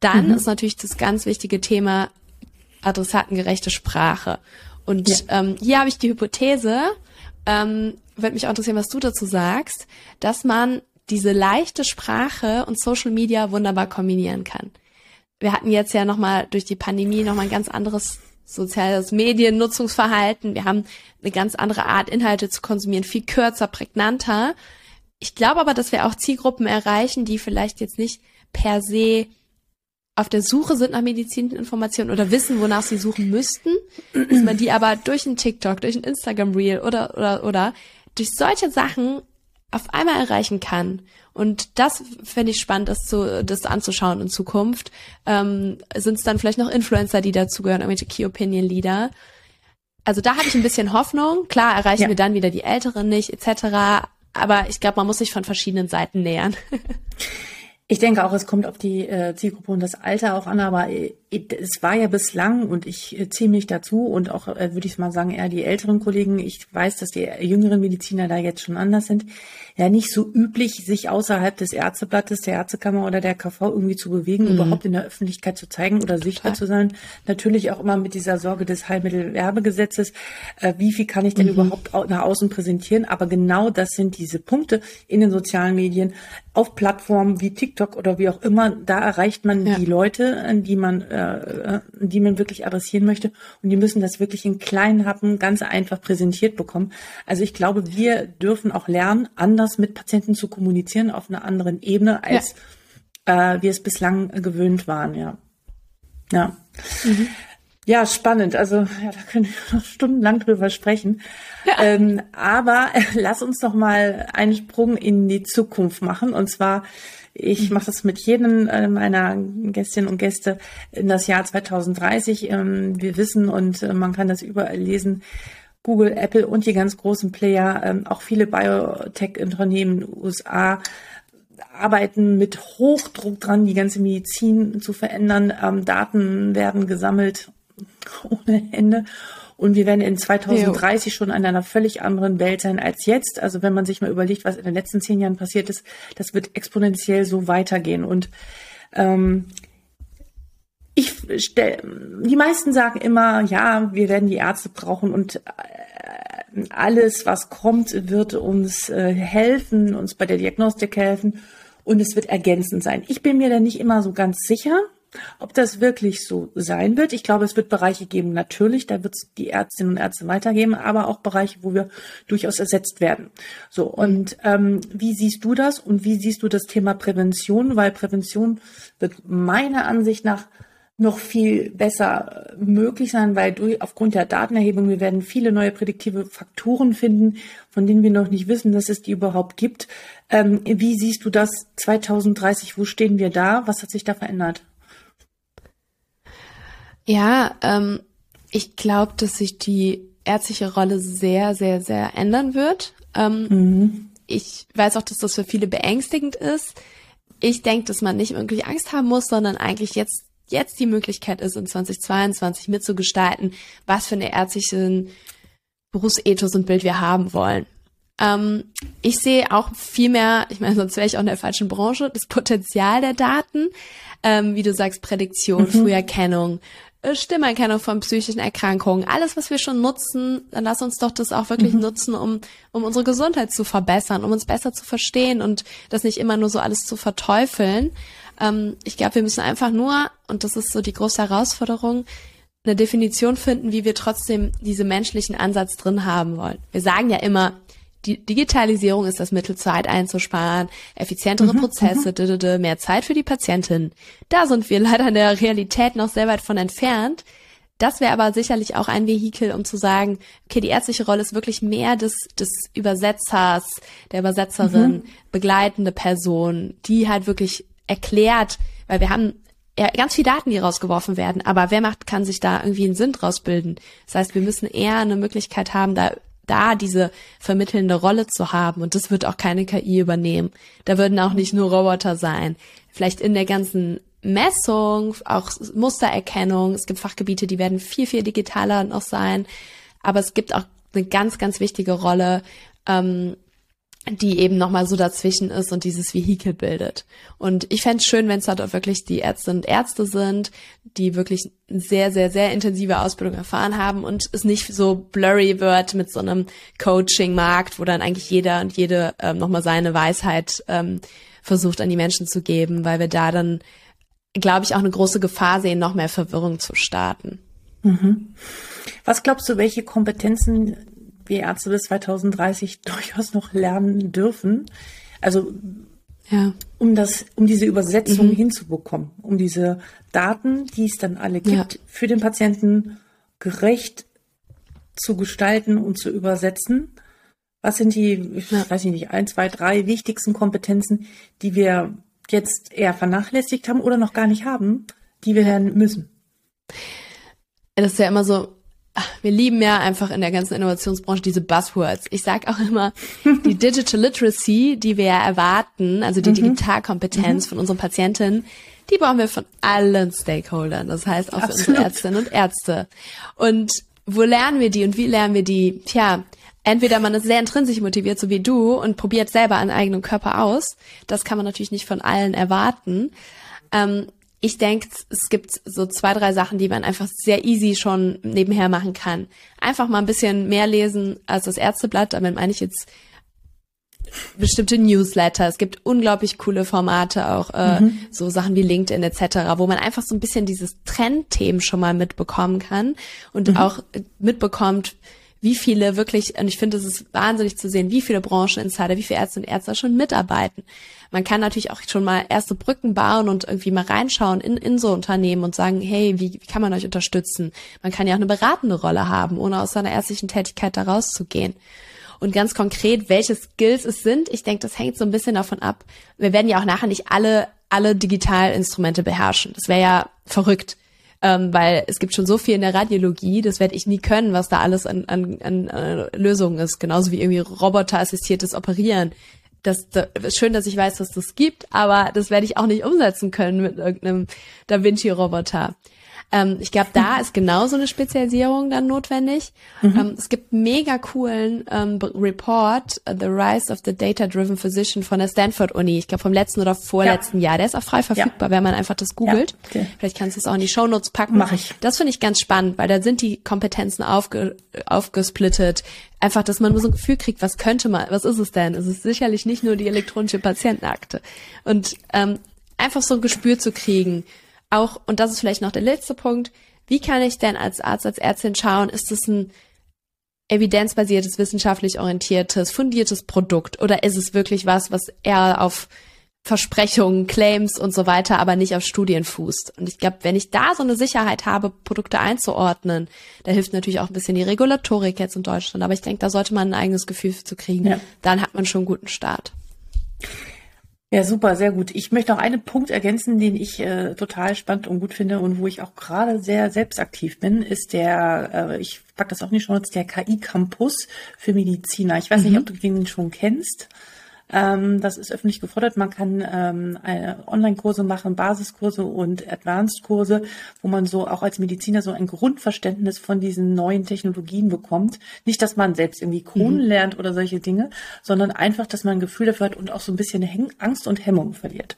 Dann mhm. ist natürlich das ganz wichtige Thema adressatengerechte Sprache. Und ja. ähm, hier habe ich die Hypothese, ähm, würde mich auch interessieren, was du dazu sagst, dass man diese leichte Sprache und Social Media wunderbar kombinieren kann. Wir hatten jetzt ja nochmal durch die Pandemie nochmal ein ganz anderes soziales Mediennutzungsverhalten. Wir haben eine ganz andere Art, Inhalte zu konsumieren, viel kürzer, prägnanter. Ich glaube aber, dass wir auch Zielgruppen erreichen, die vielleicht jetzt nicht per se auf der Suche sind nach medizinischen Informationen oder wissen, wonach sie suchen müssten, dass man die aber durch ein TikTok, durch ein Instagram Reel oder, oder, oder durch solche Sachen auf einmal erreichen kann. Und das fände ich spannend, das, zu, das anzuschauen in Zukunft. Ähm, Sind es dann vielleicht noch Influencer, die dazugehören, irgendwelche Key Opinion Leader? Also da habe ich ein bisschen Hoffnung. Klar erreichen ja. wir dann wieder die Älteren nicht, etc. Aber ich glaube, man muss sich von verschiedenen Seiten nähern. <laughs> Ich denke auch, es kommt auf die äh, Zielgruppe und das Alter auch an, aber äh, es war ja bislang und ich äh, ziehe mich dazu und auch, äh, würde ich mal sagen, eher die älteren Kollegen. Ich weiß, dass die jüngeren Mediziner da jetzt schon anders sind. Ja, nicht so üblich, sich außerhalb des Ärzteblattes, der Ärztekammer oder der KV irgendwie zu bewegen, mhm. überhaupt in der Öffentlichkeit zu zeigen oder sichtbar zu sein. Natürlich auch immer mit dieser Sorge des Heilmittelwerbegesetzes. Äh, wie viel kann ich denn mhm. überhaupt nach außen präsentieren? Aber genau das sind diese Punkte in den sozialen Medien, auf Plattformen wie TikTok oder wie auch immer. Da erreicht man ja. die Leute, die man äh, die man wirklich adressieren möchte. Und die müssen das wirklich in kleinen Happen ganz einfach präsentiert bekommen. Also ich glaube, wir dürfen auch lernen, anders mit Patienten zu kommunizieren auf einer anderen Ebene, als ja. äh, wir es bislang gewöhnt waren, ja. Ja. Mhm. Ja, spannend. Also ja, da können wir noch stundenlang drüber sprechen. Ja. Ähm, aber äh, <laughs> lass uns doch mal einen Sprung in die Zukunft machen. Und zwar ich mache das mit jedem meiner Gästinnen und Gäste in das Jahr 2030. Ähm, wir wissen und äh, man kann das überall lesen. Google, Apple und die ganz großen Player, ähm, auch viele Biotech-Unternehmen in den USA arbeiten mit Hochdruck dran, die ganze Medizin zu verändern. Ähm, Daten werden gesammelt <laughs> ohne Ende. Und wir werden in 2030 jo. schon in einer völlig anderen Welt sein als jetzt. Also wenn man sich mal überlegt, was in den letzten zehn Jahren passiert ist, das wird exponentiell so weitergehen. Und ähm, ich stell, die meisten sagen immer, ja, wir werden die Ärzte brauchen und äh, alles, was kommt, wird uns äh, helfen, uns bei der Diagnostik helfen und es wird ergänzend sein. Ich bin mir da nicht immer so ganz sicher. Ob das wirklich so sein wird, ich glaube, es wird Bereiche geben, natürlich, da wird es die Ärztinnen und Ärzte weitergeben, aber auch Bereiche, wo wir durchaus ersetzt werden. So, und ähm, wie siehst du das und wie siehst du das Thema Prävention? Weil Prävention wird meiner Ansicht nach noch viel besser äh, möglich sein, weil durch, aufgrund der Datenerhebung, wir werden viele neue prädiktive Faktoren finden, von denen wir noch nicht wissen, dass es die überhaupt gibt. Ähm, wie siehst du das 2030? Wo stehen wir da? Was hat sich da verändert? Ja, ähm, ich glaube, dass sich die ärztliche Rolle sehr, sehr, sehr ändern wird. Ähm, mhm. Ich weiß auch, dass das für viele beängstigend ist. Ich denke, dass man nicht wirklich Angst haben muss, sondern eigentlich jetzt, jetzt die Möglichkeit ist, in 2022 mitzugestalten, was für eine ärztlichen Berufsethos und Bild wir haben wollen. Ähm, ich sehe auch viel mehr, ich meine, sonst wäre ich auch in der falschen Branche, das Potenzial der Daten, ähm, wie du sagst, Prädiktion, mhm. Früherkennung, Stimmerkennung von psychischen Erkrankungen, alles, was wir schon nutzen, dann lass uns doch das auch wirklich mhm. nutzen, um, um unsere Gesundheit zu verbessern, um uns besser zu verstehen und das nicht immer nur so alles zu verteufeln. Ähm, ich glaube, wir müssen einfach nur, und das ist so die große Herausforderung, eine Definition finden, wie wir trotzdem diese menschlichen Ansatz drin haben wollen. Wir sagen ja immer, die Digitalisierung ist das Mittel, Zeit einzusparen, effizientere mhm, Prozesse, mhm. mehr Zeit für die Patientin. Da sind wir leider in der Realität noch sehr weit von entfernt. Das wäre aber sicherlich auch ein Vehikel, um zu sagen, okay, die ärztliche Rolle ist wirklich mehr des, des Übersetzers, der Übersetzerin, mhm. begleitende Person, die halt wirklich erklärt, weil wir haben ja, ganz viele Daten, die rausgeworfen werden, aber wer macht, kann sich da irgendwie einen Sinn draus bilden. Das heißt, wir müssen eher eine Möglichkeit haben, da da diese vermittelnde Rolle zu haben. Und das wird auch keine KI übernehmen. Da würden auch nicht nur Roboter sein. Vielleicht in der ganzen Messung, auch Mustererkennung. Es gibt Fachgebiete, die werden viel, viel digitaler noch sein. Aber es gibt auch eine ganz, ganz wichtige Rolle, ähm, die eben nochmal so dazwischen ist und dieses Vehikel bildet. Und ich fände es schön, wenn es dort wirklich die Ärzte und Ärzte sind, die wirklich sehr, sehr, sehr intensive Ausbildung erfahren haben und es nicht so blurry wird mit so einem Coaching-Markt, wo dann eigentlich jeder und jede ähm, nochmal seine Weisheit ähm, versucht an die Menschen zu geben, weil wir da dann, glaube ich, auch eine große Gefahr sehen, noch mehr Verwirrung zu starten. Mhm. Was glaubst du, welche Kompetenzen wir Ärzte bis 2030 <laughs> durchaus noch lernen dürfen. Also ja. um das, um diese Übersetzung mhm. hinzubekommen, um diese Daten, die es dann alle gibt, ja. für den Patienten gerecht zu gestalten und zu übersetzen. Was sind die, ich weiß nicht, ein, zwei, drei wichtigsten Kompetenzen, die wir jetzt eher vernachlässigt haben oder noch gar nicht haben, die wir lernen müssen? Das ist ja immer so, wir lieben ja einfach in der ganzen Innovationsbranche diese Buzzwords. Ich sage auch immer, die <laughs> Digital Literacy, die wir ja erwarten, also die mhm. Digitalkompetenz mhm. von unseren Patienten, die brauchen wir von allen Stakeholdern. Das heißt auch Absolut. für unsere Ärztinnen und Ärzte. Und wo lernen wir die und wie lernen wir die? Tja, entweder man ist sehr intrinsisch motiviert, so wie du, und probiert selber einen eigenen Körper aus. Das kann man natürlich nicht von allen erwarten. Ähm, ich denke, es gibt so zwei, drei Sachen, die man einfach sehr easy schon nebenher machen kann. Einfach mal ein bisschen mehr lesen als das Ärzteblatt. Damit meine ich jetzt bestimmte Newsletter. Es gibt unglaublich coole Formate, auch äh, mhm. so Sachen wie LinkedIn etc., wo man einfach so ein bisschen dieses Trendthemen schon mal mitbekommen kann und mhm. auch mitbekommt, wie viele wirklich, und ich finde, es ist wahnsinnig zu sehen, wie viele Brancheninsider, wie viele Ärzte und Ärzte schon mitarbeiten. Man kann natürlich auch schon mal erste Brücken bauen und irgendwie mal reinschauen in, in so Unternehmen und sagen, hey, wie, wie kann man euch unterstützen? Man kann ja auch eine beratende Rolle haben, ohne aus seiner ärztlichen Tätigkeit da rauszugehen. Und ganz konkret, welche Skills es sind, ich denke, das hängt so ein bisschen davon ab. Wir werden ja auch nachher nicht alle, alle Digitalinstrumente beherrschen. Das wäre ja verrückt ähm, weil es gibt schon so viel in der Radiologie, das werde ich nie können, was da alles an, an, an äh, Lösungen ist. Genauso wie irgendwie roboterassistiertes Operieren. Das, das schön, dass ich weiß, dass das gibt, aber das werde ich auch nicht umsetzen können mit irgendeinem Da Vinci-Roboter. Ähm, ich glaube, da ist genauso eine Spezialisierung dann notwendig. Mhm. Ähm, es gibt mega coolen ähm, Report, uh, The Rise of the Data-Driven Physician von der Stanford Uni. Ich glaube vom letzten oder vorletzten ja. Jahr. Der ist auch frei verfügbar, ja. wenn man einfach das googelt. Ja. Okay. Vielleicht kannst du es auch in die Show Notes packen. Mach ich. Das finde ich ganz spannend, weil da sind die Kompetenzen aufge aufgesplittet. Einfach, dass man nur so ein Gefühl kriegt, was könnte man, was ist es denn? Es ist sicherlich nicht nur die elektronische Patientenakte. Und ähm, einfach so ein Gespür zu kriegen, auch, und das ist vielleicht noch der letzte Punkt, wie kann ich denn als Arzt, als Ärztin schauen, ist es ein evidenzbasiertes, wissenschaftlich orientiertes, fundiertes Produkt oder ist es wirklich was, was eher auf Versprechungen, Claims und so weiter, aber nicht auf Studien fußt. Und ich glaube, wenn ich da so eine Sicherheit habe, Produkte einzuordnen, da hilft natürlich auch ein bisschen die Regulatorik jetzt in Deutschland. Aber ich denke, da sollte man ein eigenes Gefühl zu kriegen. Ja. Dann hat man schon einen guten Start. Ja, super, sehr gut. Ich möchte noch einen Punkt ergänzen, den ich äh, total spannend und gut finde und wo ich auch gerade sehr selbstaktiv bin, ist der, äh, ich pack das auch nicht schon, der KI Campus für Mediziner. Ich weiß mhm. nicht, ob du den schon kennst. Ähm, das ist öffentlich gefordert. Man kann ähm, Online-Kurse machen, Basiskurse und Advanced-Kurse, wo man so auch als Mediziner so ein Grundverständnis von diesen neuen Technologien bekommt. Nicht, dass man selbst irgendwie Kronen mhm. lernt oder solche Dinge, sondern einfach, dass man ein Gefühl dafür hat und auch so ein bisschen Angst und Hemmung verliert.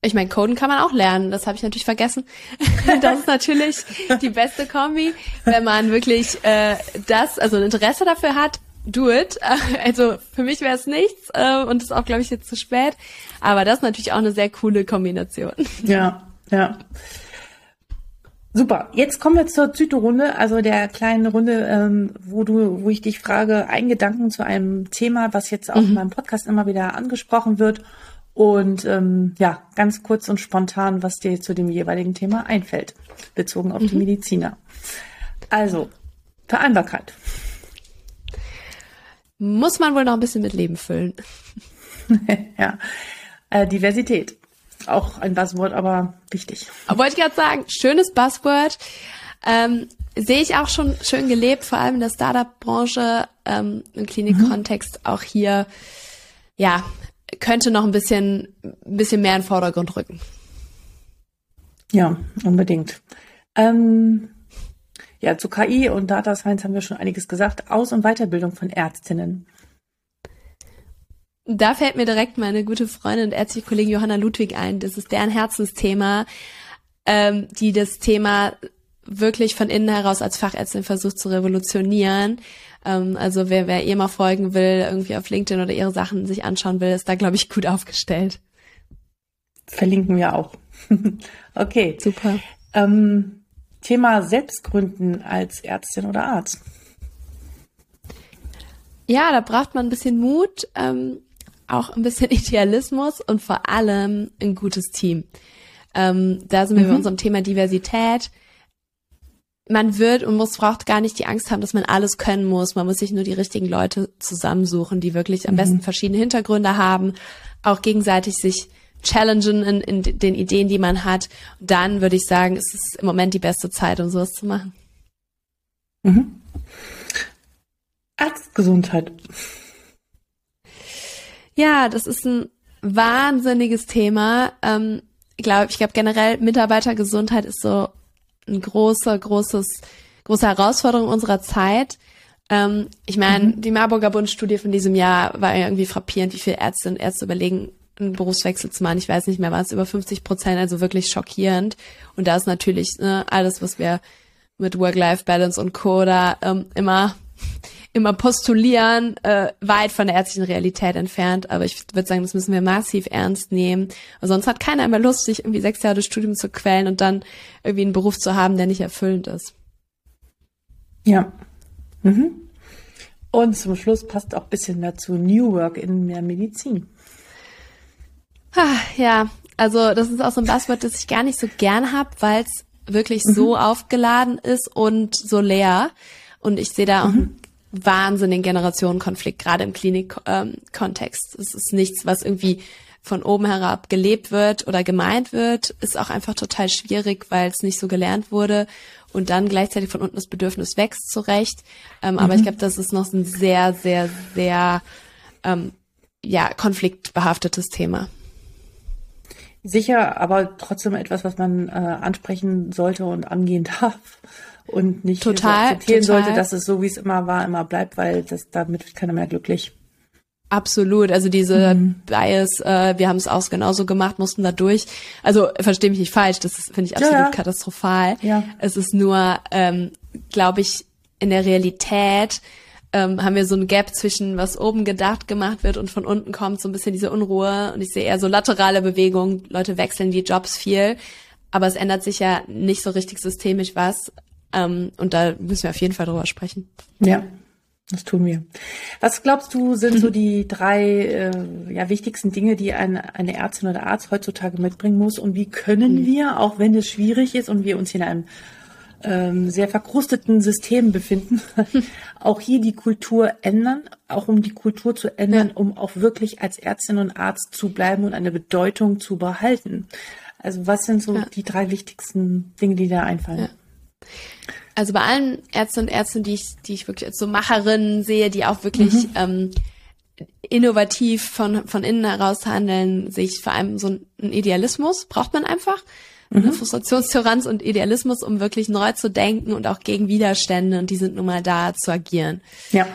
Ich meine, Coden kann man auch lernen, das habe ich natürlich vergessen. <laughs> Das ist natürlich die beste Kombi, wenn man wirklich äh, das, also ein Interesse dafür hat, do it. <laughs> Also für mich wäre es nichts äh, und ist auch, glaube ich, jetzt zu spät. Aber das ist natürlich auch eine sehr coole Kombination. <laughs> Ja, ja. Super. Jetzt kommen wir zur Zyto-Runde, also der kleinen Runde, ähm, wo du, wo ich dich frage, ein Gedanken zu einem Thema, was jetzt auch mhm. in meinem Podcast immer wieder angesprochen wird. Und ähm, ja, ganz kurz und spontan, was dir zu dem jeweiligen Thema einfällt, bezogen auf mhm. die Mediziner. Also, Vereinbarkeit. Muss man wohl noch ein bisschen mit Leben füllen. <laughs> ja. Äh, Diversität. Auch ein Buzzword, aber wichtig. Wollte ich gerade sagen, schönes Buzzword. Ähm, sehe ich auch schon schön gelebt, vor allem in der Startup-Branche, ähm, im Klinikkontext mhm. auch hier, ja, könnte noch ein bisschen, ein bisschen mehr in den Vordergrund rücken. Ja, unbedingt. Ähm, ja, zu KI und Data Science haben wir schon einiges gesagt. Aus- und Weiterbildung von Ärztinnen. Da fällt mir direkt meine gute Freundin und ärztliche Kollegin Johanna Ludwig ein. Das ist deren Herzensthema, ähm, die das Thema wirklich von innen heraus als Fachärztin versucht zu revolutionieren. Ähm, also wer, wer ihr mal folgen will, irgendwie auf LinkedIn oder ihre Sachen sich anschauen will, ist da, glaube ich, gut aufgestellt. Verlinken wir auch. <laughs> okay. Super. Ähm, Thema Selbstgründen als Ärztin oder Arzt. Ja, da braucht man ein bisschen Mut. Ähm, auch ein bisschen <laughs> Idealismus und vor allem ein gutes Team. Ähm, da sind wir mhm. bei unserem Thema Diversität. Man wird und muss, braucht gar nicht die Angst haben, dass man alles können muss. Man muss sich nur die richtigen Leute zusammensuchen, die wirklich am mhm. besten verschiedene Hintergründe haben, auch gegenseitig sich challengen in, in den Ideen, die man hat. Und dann würde ich sagen, ist es im Moment die beste Zeit, um sowas zu machen. Mhm. Arztgesundheit. Ja, das ist ein wahnsinniges Thema. Ähm, ich glaube, ich glaube generell Mitarbeitergesundheit ist so ein großer, großes, große Herausforderung unserer Zeit. Ähm, ich meine, mhm. die Marburger Bundstudie von diesem Jahr war irgendwie frappierend, wie viele Ärzte und Ärzte überlegen, einen Berufswechsel zu machen. Ich weiß nicht mehr, war es über 50 Prozent, also wirklich schockierend. Und da ist natürlich ne, alles, was wir mit Work-Life-Balance und Co. da ähm, immer <laughs> immer postulieren, äh, weit von der ärztlichen Realität entfernt. Aber ich würde sagen, das müssen wir massiv ernst nehmen. Weil sonst hat keiner mehr Lust, sich irgendwie sechs Jahre das Studium zu quälen und dann irgendwie einen Beruf zu haben, der nicht erfüllend ist. Ja. Mhm. Und zum Schluss passt auch bisschen dazu New Work in der Medizin. Ah, ja, also das ist auch so ein Buzzword, das ich gar nicht so gern habe, weil es wirklich mhm. so aufgeladen ist und so leer. Und ich sehe da auch mhm wahnsinnigen Generationenkonflikt, gerade im Klinikkontext. Ähm, es ist nichts, was irgendwie von oben herab gelebt wird oder gemeint wird, ist auch einfach total schwierig, weil es nicht so gelernt wurde und dann gleichzeitig von unten das Bedürfnis wächst zurecht. Ähm, mhm. Aber ich glaube, das ist noch ein sehr, sehr, sehr ähm, ja konfliktbehaftetes Thema. Sicher, aber trotzdem etwas, was man äh, ansprechen sollte und angehen <laughs> darf und nicht total, akzeptieren total. sollte, dass es so, wie es immer war, immer bleibt, weil das damit wird keiner mehr glücklich. Absolut, also diese mhm. Bias, äh, wir haben es auch genauso gemacht, mussten da durch. Also verstehe mich nicht falsch, das finde ich absolut ja, ja. katastrophal. Ja. Es ist nur, ähm, glaube ich, in der Realität ähm, haben wir so ein Gap zwischen was oben gedacht gemacht wird und von unten kommt so ein bisschen diese Unruhe und ich sehe eher so laterale Bewegungen, Leute wechseln die Jobs viel, aber es ändert sich ja nicht so richtig systemisch was ähm, und da müssen wir auf jeden Fall drüber sprechen. Ja, das tun wir. Was glaubst du, sind so <laughs> die drei äh, ja, wichtigsten Dinge, die eine, eine Ärztin oder Arzt heutzutage mitbringen muss? Und wie können mhm. wir, auch wenn es schwierig ist und wir uns in einem ähm, sehr verkrusteten System befinden, <laughs> auch hier die Kultur ändern, auch um die Kultur zu ändern, ja. um auch wirklich als Ärztin und Arzt zu bleiben und eine Bedeutung zu behalten. Also was sind so ja. die drei wichtigsten Dinge, die da einfallen? Ja. Also bei allen Ärzten und Ärzten, die ich, die ich wirklich als so Macherinnen sehe, die auch wirklich mhm. ähm, innovativ von, von innen heraus handeln, sehe ich vor allem so einen Idealismus, braucht man einfach. Mhm. Eine Frustrationstoleranz und Idealismus, um wirklich neu zu denken und auch gegen Widerstände, und die sind nun mal da, zu agieren. Ja.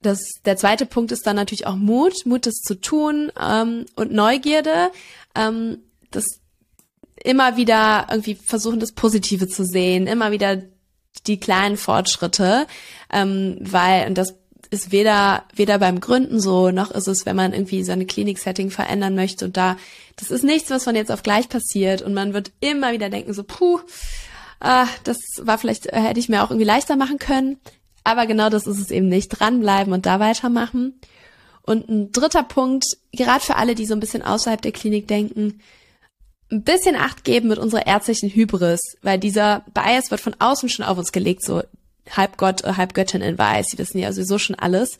Das, der zweite Punkt ist dann natürlich auch Mut, Mut, das zu tun ähm, und Neugierde. Ähm, das immer wieder irgendwie versuchen, das Positive zu sehen, immer wieder die kleinen Fortschritte, ähm, weil, und das ist weder, weder beim Gründen so, noch ist es, wenn man irgendwie seine Klinik-Setting verändern möchte und da, das ist nichts, was von jetzt auf gleich passiert und man wird immer wieder denken so, puh, ah, das war vielleicht, äh, hätte ich mir auch irgendwie leichter machen können. Aber genau das ist es eben nicht. Dranbleiben und da weitermachen. Und ein dritter Punkt, gerade für alle, die so ein bisschen außerhalb der Klinik denken, ein bisschen Acht geben mit unserer ärztlichen Hybris, weil dieser Bias wird von außen schon auf uns gelegt, so halb Gott, äh, halb Göttin in Weiß, die wissen ja sowieso schon alles.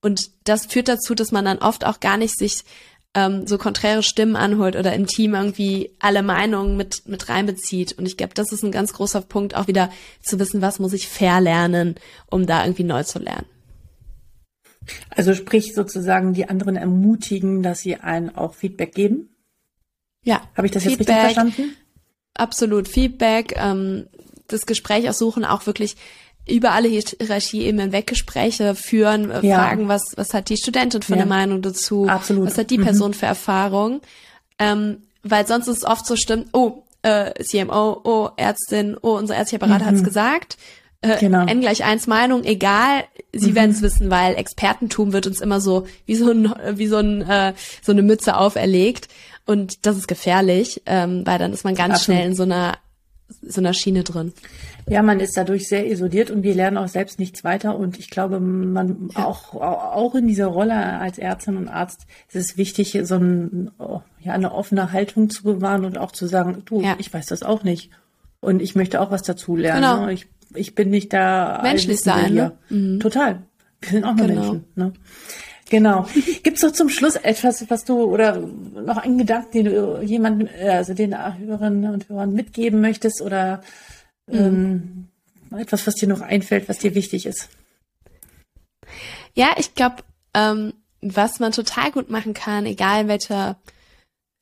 Und das führt dazu, dass man dann oft auch gar nicht sich ähm, so konträre Stimmen anholt oder im Team irgendwie alle Meinungen mit, mit reinbezieht. Und ich glaube, das ist ein ganz großer Punkt, auch wieder zu wissen, was muss ich verlernen, um da irgendwie neu zu lernen. Also sprich sozusagen die anderen ermutigen, dass sie einen auch Feedback geben? Ja. Habe ich das Feedback, jetzt richtig verstanden? Absolut. Feedback, ähm, das Gespräch auch suchen, auch wirklich über alle Hierarchieebenen weg Gespräche führen, äh, ja. fragen, was, was hat die Studentin für ja. eine Meinung dazu? Absolut. Was hat die mhm. Person mhm. für Erfahrung? Ähm, weil sonst ist es oft so stimmt, oh, äh, CMO, oh, Ärztin, oh, unser ärztlicher Berater mhm. hat's gesagt. Äh, genau. N gleich eins Meinung, egal, sie mhm. werden es wissen, weil Expertentum wird uns immer so wie so ein, wie so ein, äh, so eine Mütze auferlegt. Und das ist gefährlich, ähm, weil dann ist man ganz Absolut. schnell in so einer so einer Schiene drin. Ja, man ist dadurch sehr isoliert und wir lernen auch selbst nichts weiter. Und ich glaube, man ja. auch, auch in dieser Rolle als Ärztin und Arzt ist es wichtig, so ein, ja, eine offene Haltung zu bewahren und auch zu sagen, du, ja. ich weiß das auch nicht. Und ich möchte auch was dazu lernen. Genau. Ne? Ich, ich bin nicht da. Menschlich sein. Ne? Mhm. Total. Wir sind auch nur genau. Menschen. Ne? Genau. <laughs> Gibt es noch zum Schluss etwas, was du oder noch einen Gedanken, den du jemandem, also den Hörerinnen und Hörern mitgeben möchtest oder mhm. ähm, etwas, was dir noch einfällt, was dir wichtig ist? Ja, ich glaube, ähm, was man total gut machen kann, egal in welcher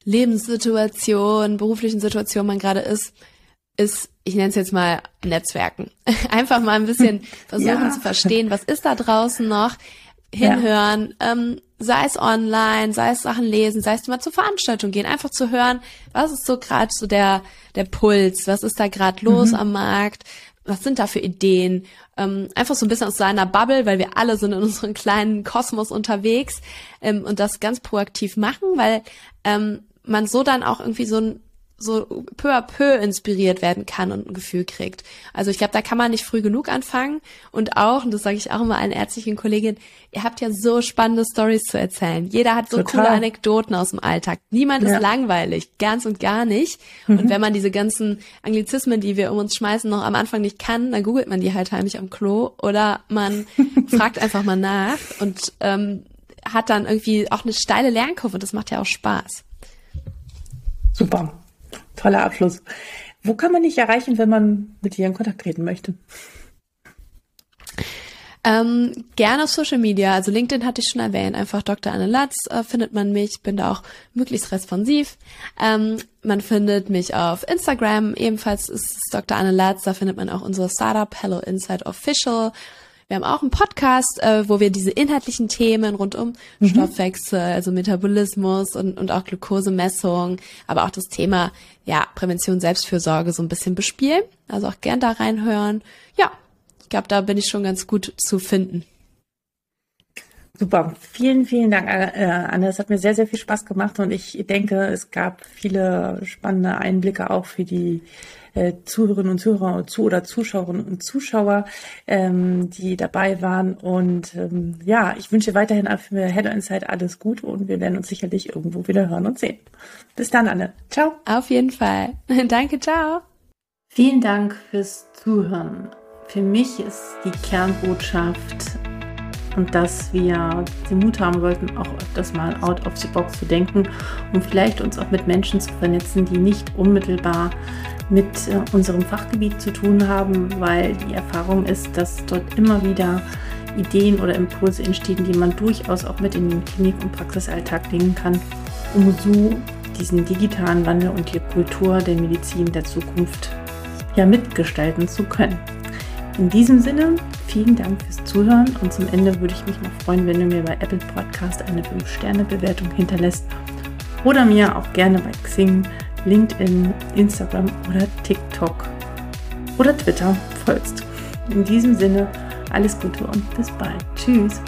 Lebenssituation, beruflichen Situation man gerade ist, ist, ich nenne es jetzt mal Netzwerken. <laughs> Einfach mal ein bisschen <laughs> versuchen ja. zu verstehen, was ist da draußen noch, hinhören, ja. ähm, sei es online, sei es Sachen lesen, sei es mal zur Veranstaltung gehen, einfach zu hören, was ist so gerade so der der Puls, was ist da gerade los mhm. am Markt, was sind da für Ideen, ähm, einfach so ein bisschen aus seiner Bubble, weil wir alle sind in unserem kleinen Kosmos unterwegs ähm, und das ganz proaktiv machen, weil ähm, man so dann auch irgendwie so ein so peu à peu inspiriert werden kann und ein Gefühl kriegt. Also ich glaube, da kann man nicht früh genug anfangen und auch, und das sage ich auch immer allen ärztlichen Kolleginnen, ihr habt ja so spannende Stories zu erzählen. Jeder hat so Total. coole Anekdoten aus dem Alltag. Niemand ja. ist langweilig, ganz und gar nicht. Mhm. Und wenn man diese ganzen Anglizismen, die wir um uns schmeißen, noch am Anfang nicht kann, dann googelt man die halt heimlich am Klo oder man <laughs> fragt einfach mal nach und ähm, hat dann irgendwie auch eine steile Lernkurve. Das macht ja auch Spaß. Super. Toller Abschluss. Wo kann man dich erreichen, wenn man mit dir in Kontakt treten möchte? Ähm, gerne auf Social Media, also LinkedIn hatte ich schon erwähnt, einfach Dr. Anne Latz äh, findet man mich, bin da auch möglichst responsiv. Ähm, man findet mich auf Instagram, ebenfalls ist es Dr. Anne Latz, da findet man auch unser Startup Hello Inside Official. Wir haben auch einen Podcast, äh, wo wir diese inhaltlichen Themen rund um mhm. Stoffwechsel, also Metabolismus und, und auch Glukosemessung, aber auch das Thema ja, Prävention, Selbstfürsorge so ein bisschen bespielen. Also auch gern da reinhören. Ja, ich glaube, da bin ich schon ganz gut zu finden. Super, vielen, vielen Dank, äh, Anne. Es hat mir sehr, sehr viel Spaß gemacht und ich denke, es gab viele spannende Einblicke auch für die äh, Zuhörerinnen und Zuhörer zu oder Zuschauerinnen und Zuschauer, ähm, die dabei waren. Und ähm, ja, ich wünsche weiterhin für Hello Insight alles Gute und wir werden uns sicherlich irgendwo wieder hören und sehen. Bis dann, Anne. Ciao. Auf jeden Fall. <laughs> Danke, ciao. Vielen Dank fürs Zuhören. Für mich ist die Kernbotschaft und dass wir den Mut haben sollten, auch öfters mal out of the box zu denken und vielleicht uns auch mit Menschen zu vernetzen, die nicht unmittelbar mit äh, unserem Fachgebiet zu tun haben, weil die Erfahrung ist, dass dort immer wieder Ideen oder Impulse entstehen, die man durchaus auch mit in den Klinik- und Praxisalltag legen kann, um so diesen digitalen Wandel und die Kultur der Medizin der Zukunft ja mitgestalten zu können. In diesem Sinne, vielen Dank fürs Zuhören und zum Ende würde ich mich noch freuen, wenn du mir bei Apple Podcast eine 5-Sterne-Bewertung hinterlässt oder mir auch gerne bei Xing LinkedIn, Instagram oder TikTok oder Twitter folgst. In diesem Sinne, alles Gute und bis bald. Tschüss.